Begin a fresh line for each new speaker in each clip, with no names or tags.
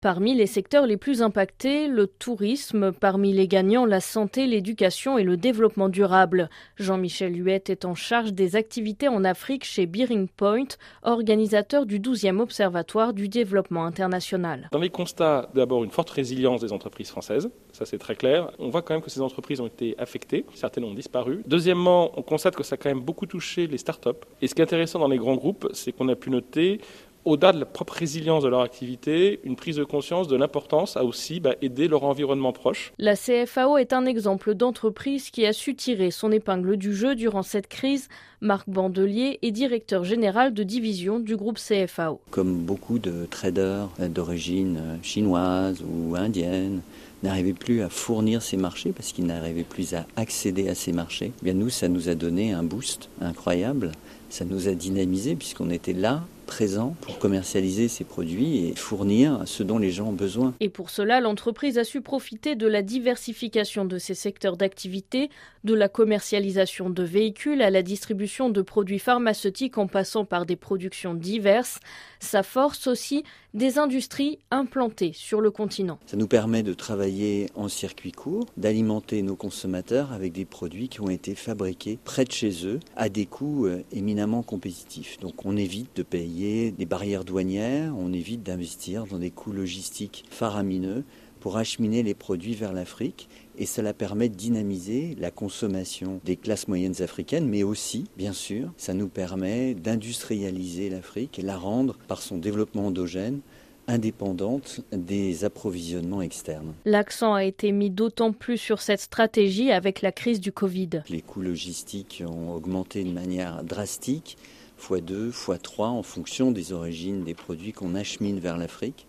Parmi les secteurs les plus impactés, le tourisme, parmi les gagnants, la santé, l'éducation et le développement durable. Jean-Michel Huette est en charge des activités en Afrique chez Bearing Point, organisateur du 12e Observatoire du développement international.
Dans les constats, d'abord une forte résilience des entreprises françaises, ça c'est très clair. On voit quand même que ces entreprises ont été affectées, certaines ont disparu. Deuxièmement, on constate que ça a quand même beaucoup touché les start-up. Et ce qui est intéressant dans les grands groupes, c'est qu'on a pu noter au-delà de la propre résilience de leur activité, une prise de conscience de l'importance à aussi bah, aider leur environnement proche.
La CFAO est un exemple d'entreprise qui a su tirer son épingle du jeu durant cette crise. Marc Bandelier est directeur général de division du groupe CFAO.
Comme beaucoup de traders d'origine chinoise ou indienne, n'arrivaient plus à fournir ces marchés parce qu'ils n'arrivaient plus à accéder à ces marchés. Eh bien nous, ça nous a donné un boost incroyable. Ça nous a dynamisé puisqu'on était là présent pour commercialiser ces produits et fournir ce dont les gens ont besoin.
Et pour cela, l'entreprise a su profiter de la diversification de ses secteurs d'activité, de la commercialisation de véhicules à la distribution de produits pharmaceutiques en passant par des productions diverses. Ça force aussi des industries implantées sur le continent.
Ça nous permet de travailler en circuit court, d'alimenter nos consommateurs avec des produits qui ont été fabriqués près de chez eux à des coûts euh, éminemment compétitifs. Donc on évite de payer des barrières douanières, on évite d'investir dans des coûts logistiques faramineux pour acheminer les produits vers l'Afrique et cela permet de dynamiser la consommation des classes moyennes africaines, mais aussi, bien sûr, ça nous permet d'industrialiser l'Afrique et la rendre, par son développement endogène, indépendante des approvisionnements externes.
L'accent a été mis d'autant plus sur cette stratégie avec la crise du Covid.
Les coûts logistiques ont augmenté de manière drastique x2, x3 en fonction des origines des produits qu'on achemine vers l'Afrique.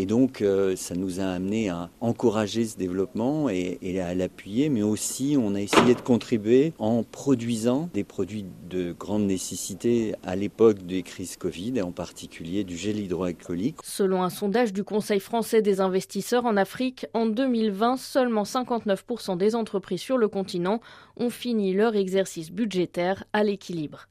Et donc, euh, ça nous a amené à encourager ce développement et, et à l'appuyer, mais aussi on a essayé de contribuer en produisant des produits de grande nécessité à l'époque des crises Covid, et en particulier du gel hydroalcoolique.
Selon un sondage du Conseil français des investisseurs en Afrique, en 2020, seulement 59% des entreprises sur le continent ont fini leur exercice budgétaire à l'équilibre.